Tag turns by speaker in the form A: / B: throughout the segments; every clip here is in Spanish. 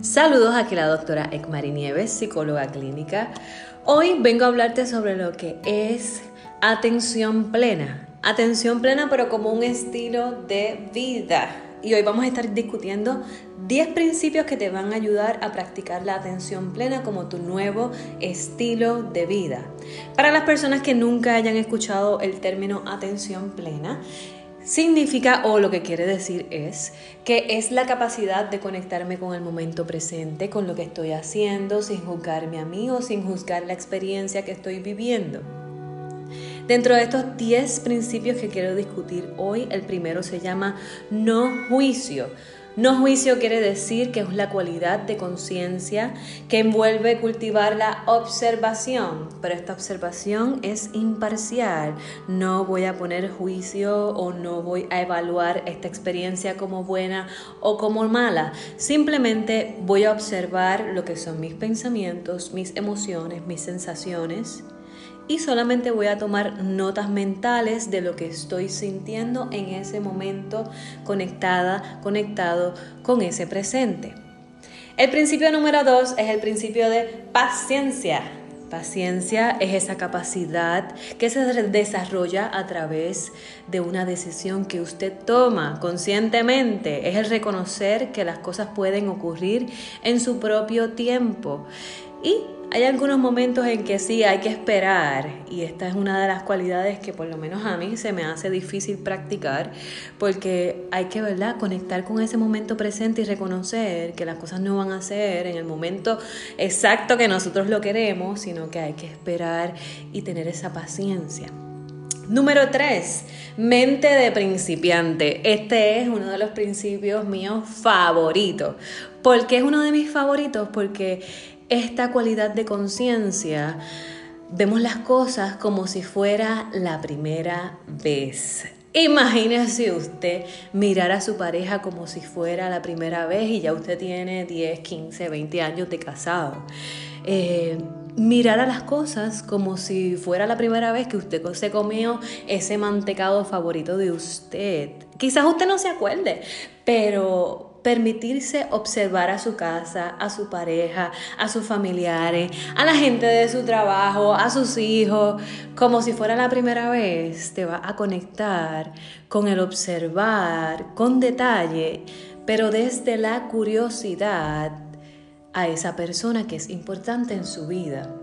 A: Saludos, aquí la doctora Ekmari Nieves, psicóloga clínica. Hoy vengo a hablarte sobre lo que es atención plena. Atención plena, pero como un estilo de vida. Y hoy vamos a estar discutiendo 10 principios que te van a ayudar a practicar la atención plena como tu nuevo estilo de vida. Para las personas que nunca hayan escuchado el término atención plena, Significa o lo que quiere decir es que es la capacidad de conectarme con el momento presente, con lo que estoy haciendo, sin juzgarme a mí o sin juzgar la experiencia que estoy viviendo. Dentro de estos 10 principios que quiero discutir hoy, el primero se llama no juicio. No juicio quiere decir que es la cualidad de conciencia que envuelve cultivar la observación, pero esta observación es imparcial. No voy a poner juicio o no voy a evaluar esta experiencia como buena o como mala. Simplemente voy a observar lo que son mis pensamientos, mis emociones, mis sensaciones y solamente voy a tomar notas mentales de lo que estoy sintiendo en ese momento conectada, conectado con ese presente. El principio número dos es el principio de paciencia. Paciencia es esa capacidad que se desarrolla a través de una decisión que usted toma conscientemente. Es el reconocer que las cosas pueden ocurrir en su propio tiempo. Y hay algunos momentos en que sí hay que esperar y esta es una de las cualidades que por lo menos a mí se me hace difícil practicar porque hay que ¿verdad? conectar con ese momento presente y reconocer que las cosas no van a ser en el momento exacto que nosotros lo queremos, sino que hay que esperar y tener esa paciencia. Número 3, mente de principiante. Este es uno de los principios míos favoritos. ¿Por qué es uno de mis favoritos? Porque esta cualidad de conciencia, vemos las cosas como si fuera la primera vez. Imagínese usted mirar a su pareja como si fuera la primera vez y ya usted tiene 10, 15, 20 años de casado. Eh, mirar a las cosas como si fuera la primera vez que usted se comió ese mantecado favorito de usted. Quizás usted no se acuerde, pero permitirse observar a su casa, a su pareja, a sus familiares, a la gente de su trabajo, a sus hijos, como si fuera la primera vez, te va a conectar con el observar con detalle, pero desde la curiosidad a esa persona que es importante en su vida.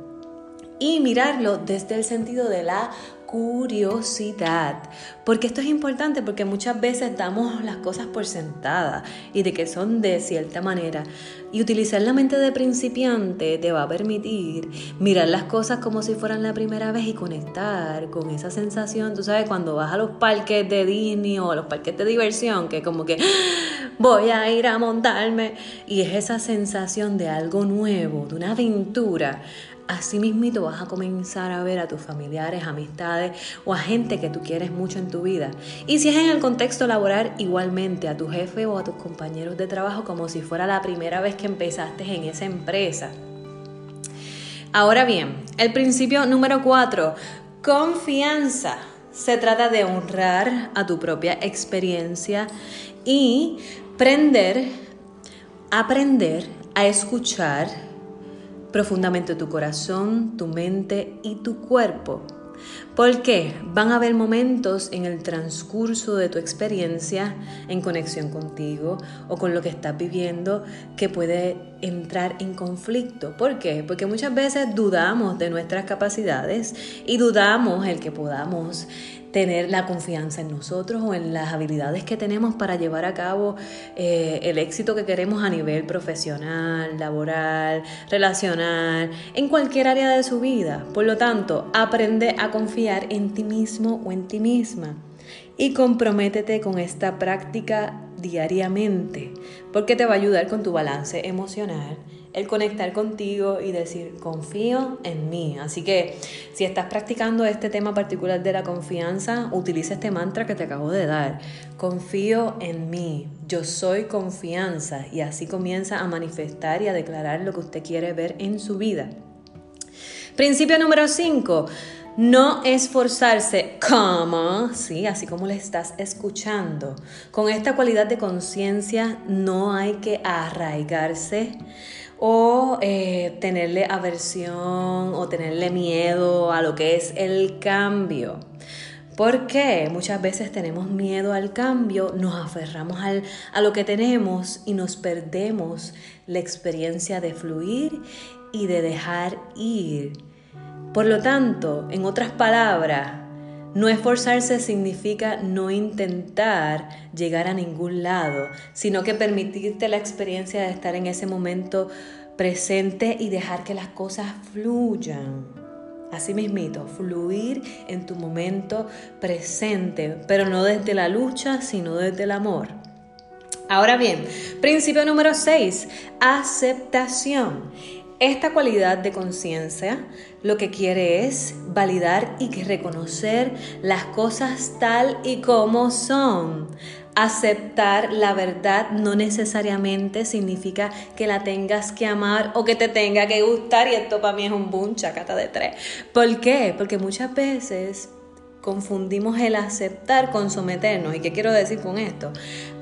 A: Y mirarlo desde el sentido de la curiosidad. Porque esto es importante porque muchas veces damos las cosas por sentadas y de que son de cierta manera. Y utilizar la mente de principiante te va a permitir mirar las cosas como si fueran la primera vez y conectar con esa sensación. Tú sabes, cuando vas a los parques de Disney o los parques de diversión, que como que ¡Ah! voy a ir a montarme. Y es esa sensación de algo nuevo, de una aventura así mismito vas a comenzar a ver a tus familiares, amistades o a gente que tú quieres mucho en tu vida. Y si es en el contexto laboral, igualmente a tu jefe o a tus compañeros de trabajo como si fuera la primera vez que empezaste en esa empresa. Ahora bien, el principio número cuatro, confianza. Se trata de honrar a tu propia experiencia y aprender, aprender a escuchar profundamente tu corazón, tu mente y tu cuerpo. Porque van a haber momentos en el transcurso de tu experiencia en conexión contigo o con lo que estás viviendo que puede entrar en conflicto. ¿Por qué? Porque muchas veces dudamos de nuestras capacidades y dudamos el que podamos tener la confianza en nosotros o en las habilidades que tenemos para llevar a cabo eh, el éxito que queremos a nivel profesional, laboral, relacional, en cualquier área de su vida. Por lo tanto, aprende a confiar en ti mismo o en ti misma y comprométete con esta práctica diariamente, porque te va a ayudar con tu balance emocional, el conectar contigo y decir, confío en mí. Así que si estás practicando este tema particular de la confianza, utiliza este mantra que te acabo de dar. Confío en mí, yo soy confianza y así comienza a manifestar y a declarar lo que usted quiere ver en su vida. Principio número 5. no esforzarse como, sí, así como le estás escuchando. Con esta cualidad de conciencia no hay que arraigarse o eh, tenerle aversión o tenerle miedo a lo que es el cambio. Porque muchas veces tenemos miedo al cambio, nos aferramos a lo que tenemos y nos perdemos la experiencia de fluir y de dejar ir. Por lo tanto, en otras palabras, no esforzarse significa no intentar llegar a ningún lado, sino que permitirte la experiencia de estar en ese momento presente y dejar que las cosas fluyan. Así mismito, fluir en tu momento presente, pero no desde la lucha, sino desde el amor. Ahora bien, principio número 6, aceptación. Esta cualidad de conciencia lo que quiere es validar y reconocer las cosas tal y como son. Aceptar la verdad no necesariamente significa que la tengas que amar o que te tenga que gustar y esto para mí es un boom chacata de tres. ¿Por qué? Porque muchas veces confundimos el aceptar con someternos. ¿Y qué quiero decir con esto?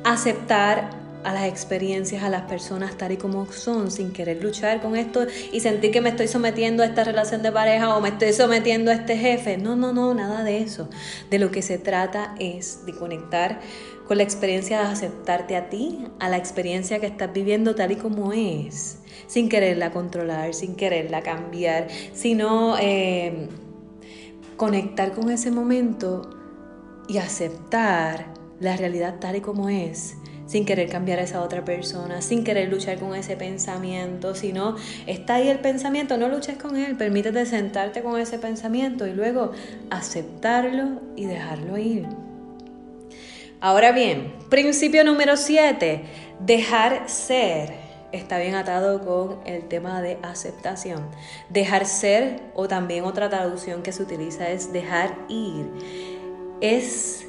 A: Aceptar a las experiencias, a las personas tal y como son, sin querer luchar con esto y sentir que me estoy sometiendo a esta relación de pareja o me estoy sometiendo a este jefe. No, no, no, nada de eso. De lo que se trata es de conectar con la experiencia de aceptarte a ti, a la experiencia que estás viviendo tal y como es, sin quererla controlar, sin quererla cambiar, sino eh, conectar con ese momento y aceptar la realidad tal y como es sin querer cambiar a esa otra persona, sin querer luchar con ese pensamiento, sino está ahí el pensamiento, no luches con él, permítete sentarte con ese pensamiento y luego aceptarlo y dejarlo ir. Ahora bien, principio número 7, dejar ser. Está bien atado con el tema de aceptación. Dejar ser, o también otra traducción que se utiliza es dejar ir. Es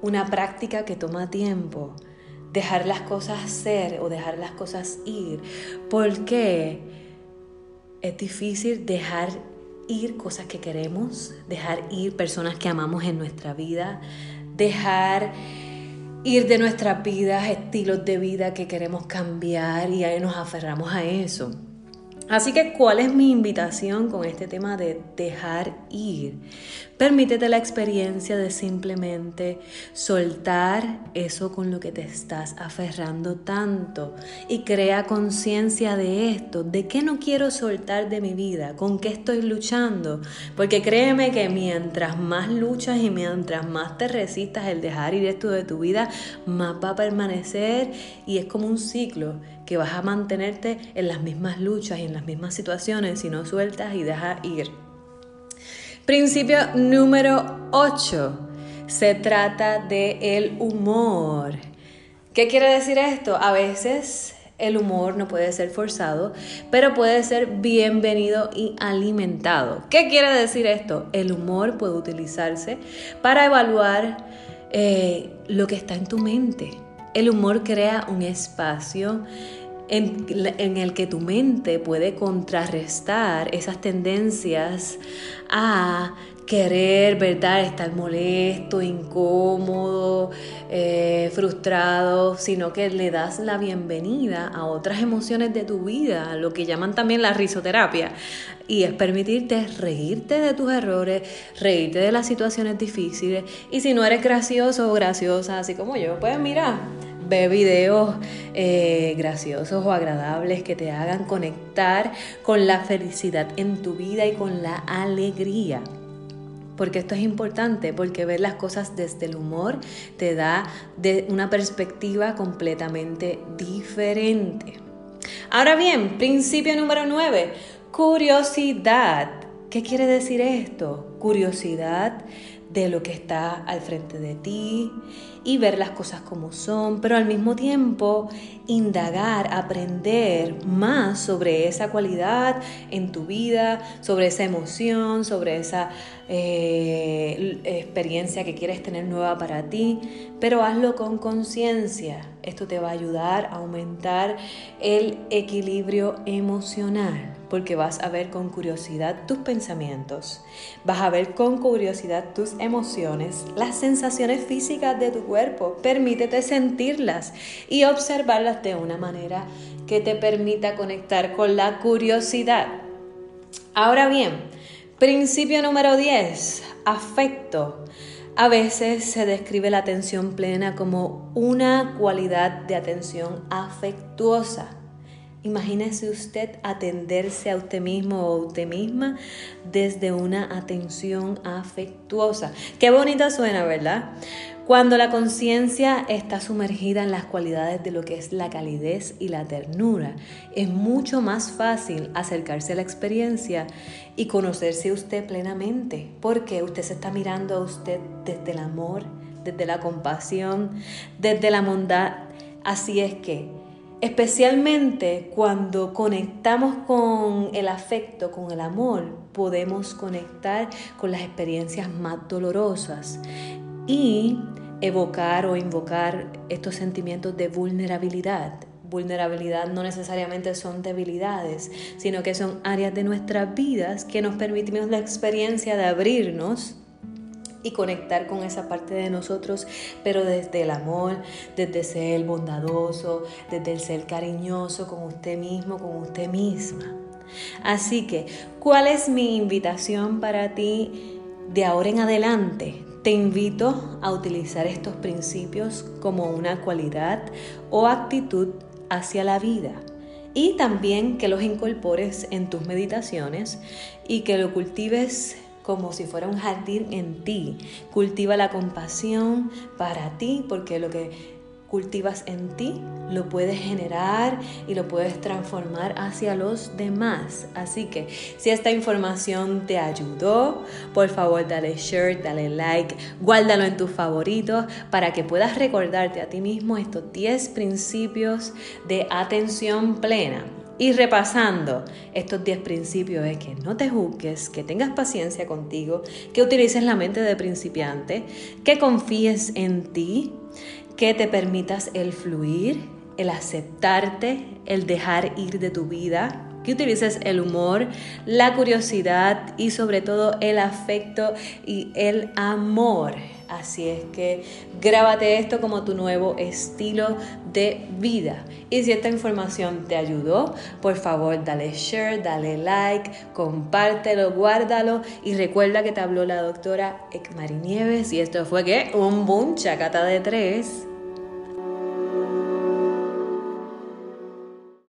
A: una práctica que toma tiempo dejar las cosas ser o dejar las cosas ir, porque es difícil dejar ir cosas que queremos, dejar ir personas que amamos en nuestra vida, dejar ir de nuestras vidas estilos de vida que queremos cambiar y ahí nos aferramos a eso. Así que, ¿cuál es mi invitación con este tema de dejar ir? Permítete la experiencia de simplemente soltar eso con lo que te estás aferrando tanto y crea conciencia de esto, de qué no quiero soltar de mi vida, con qué estoy luchando, porque créeme que mientras más luchas y mientras más te resistas el dejar ir esto de tu vida, más va a permanecer y es como un ciclo que vas a mantenerte en las mismas luchas y en las mismas situaciones si no sueltas y dejas ir. Principio número 8. Se trata de el humor. ¿Qué quiere decir esto? A veces el humor no puede ser forzado, pero puede ser bienvenido y alimentado. ¿Qué quiere decir esto? El humor puede utilizarse para evaluar eh, lo que está en tu mente. El humor crea un espacio en, el que tu mente puede contrarrestar esas tendencias a querer, ¿verdad? Estar molesto, incómodo, eh, frustrado, sino que le das la bienvenida a otras emociones de tu vida, lo que llaman también la risoterapia. Y es permitirte reírte de tus errores, reírte de las situaciones difíciles. Y si no eres gracioso o graciosa, así como yo, pues mira, Ve videos eh, graciosos o agradables que te hagan conectar con la felicidad en tu vida y con la alegría. Porque esto es importante, porque ver las cosas desde el humor te da de una perspectiva completamente diferente. Ahora bien, principio número 9, curiosidad. ¿Qué quiere decir esto? Curiosidad de lo que está al frente de ti y ver las cosas como son, pero al mismo tiempo indagar, aprender más sobre esa cualidad en tu vida, sobre esa emoción, sobre esa eh, experiencia que quieres tener nueva para ti, pero hazlo con conciencia. Esto te va a ayudar a aumentar el equilibrio emocional. Porque vas a ver con curiosidad tus pensamientos, vas a ver con curiosidad tus emociones, las sensaciones físicas de tu cuerpo. Permítete sentirlas y observarlas de una manera que te permita conectar con la curiosidad. Ahora bien, principio número 10, afecto. A veces se describe la atención plena como una cualidad de atención afectuosa. Imagínese usted atenderse a usted mismo o a usted misma desde una atención afectuosa. Qué bonita suena, ¿verdad? Cuando la conciencia está sumergida en las cualidades de lo que es la calidez y la ternura, es mucho más fácil acercarse a la experiencia y conocerse usted plenamente, porque usted se está mirando a usted desde el amor, desde la compasión, desde la bondad. Así es que, especialmente cuando conectamos con el afecto, con el amor, podemos conectar con las experiencias más dolorosas y evocar o invocar estos sentimientos de vulnerabilidad. Vulnerabilidad no necesariamente son debilidades, sino que son áreas de nuestras vidas que nos permitimos la experiencia de abrirnos y conectar con esa parte de nosotros, pero desde el amor, desde ser bondadoso, desde el ser cariñoso con usted mismo, con usted misma. Así que, ¿cuál es mi invitación para ti de ahora en adelante? Te invito a utilizar estos principios como una cualidad o actitud hacia la vida y también que los incorpores en tus meditaciones y que lo cultives como si fuera un jardín en ti. Cultiva la compasión para ti porque lo que cultivas en ti, lo puedes generar y lo puedes transformar hacia los demás. Así que si esta información te ayudó, por favor dale share, dale like, guárdalo en tus favoritos para que puedas recordarte a ti mismo estos 10 principios de atención plena. Y repasando estos 10 principios es que no te juzgues, que tengas paciencia contigo, que utilices la mente de principiante, que confíes en ti, que te permitas el fluir, el aceptarte, el dejar ir de tu vida, que utilices el humor, la curiosidad y sobre todo el afecto y el amor. Así es que grábate esto como tu nuevo estilo de vida. Y si esta información te ayudó, por favor dale share, dale like, compártelo, guárdalo y recuerda que te habló la doctora Ekmari Nieves y esto fue que un boom chacata de tres.